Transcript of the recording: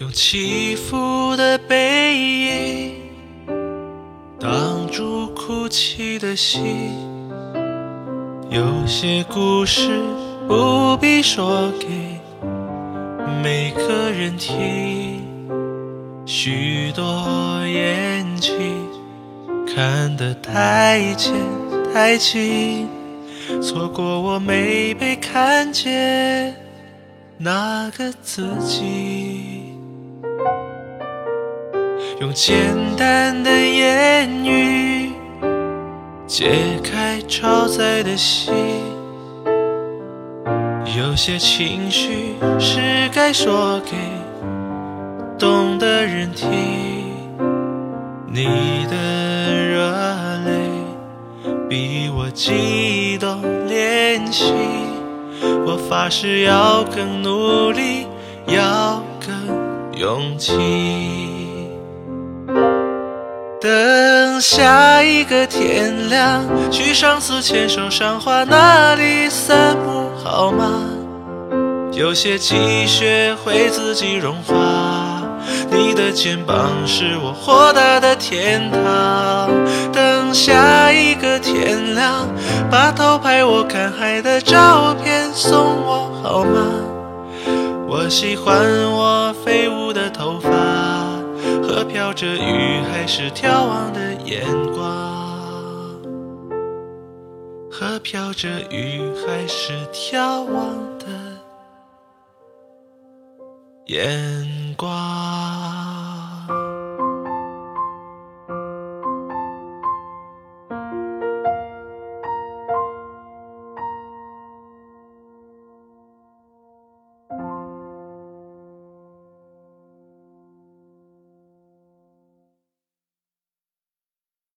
用起伏的背影，挡住哭泣的心。有些故事不必说给每个人听，许多眼睛看得太浅太近，错过我没被看见那个自己。用简单的言语解开超载的心，有些情绪是该说给懂的人听。你的热泪比我激动怜惜，我发誓要更努力，要更勇气。等下一个天亮，去上次牵手赏花那里散步好吗？有些积雪会自己融化，你的肩膀是我豁达的天堂。等下一个天亮，把偷拍我看海的照片送我好吗？我喜欢我飞舞的头发。飘着雨还是眺望的眼光，和飘着雨还是眺望的眼光。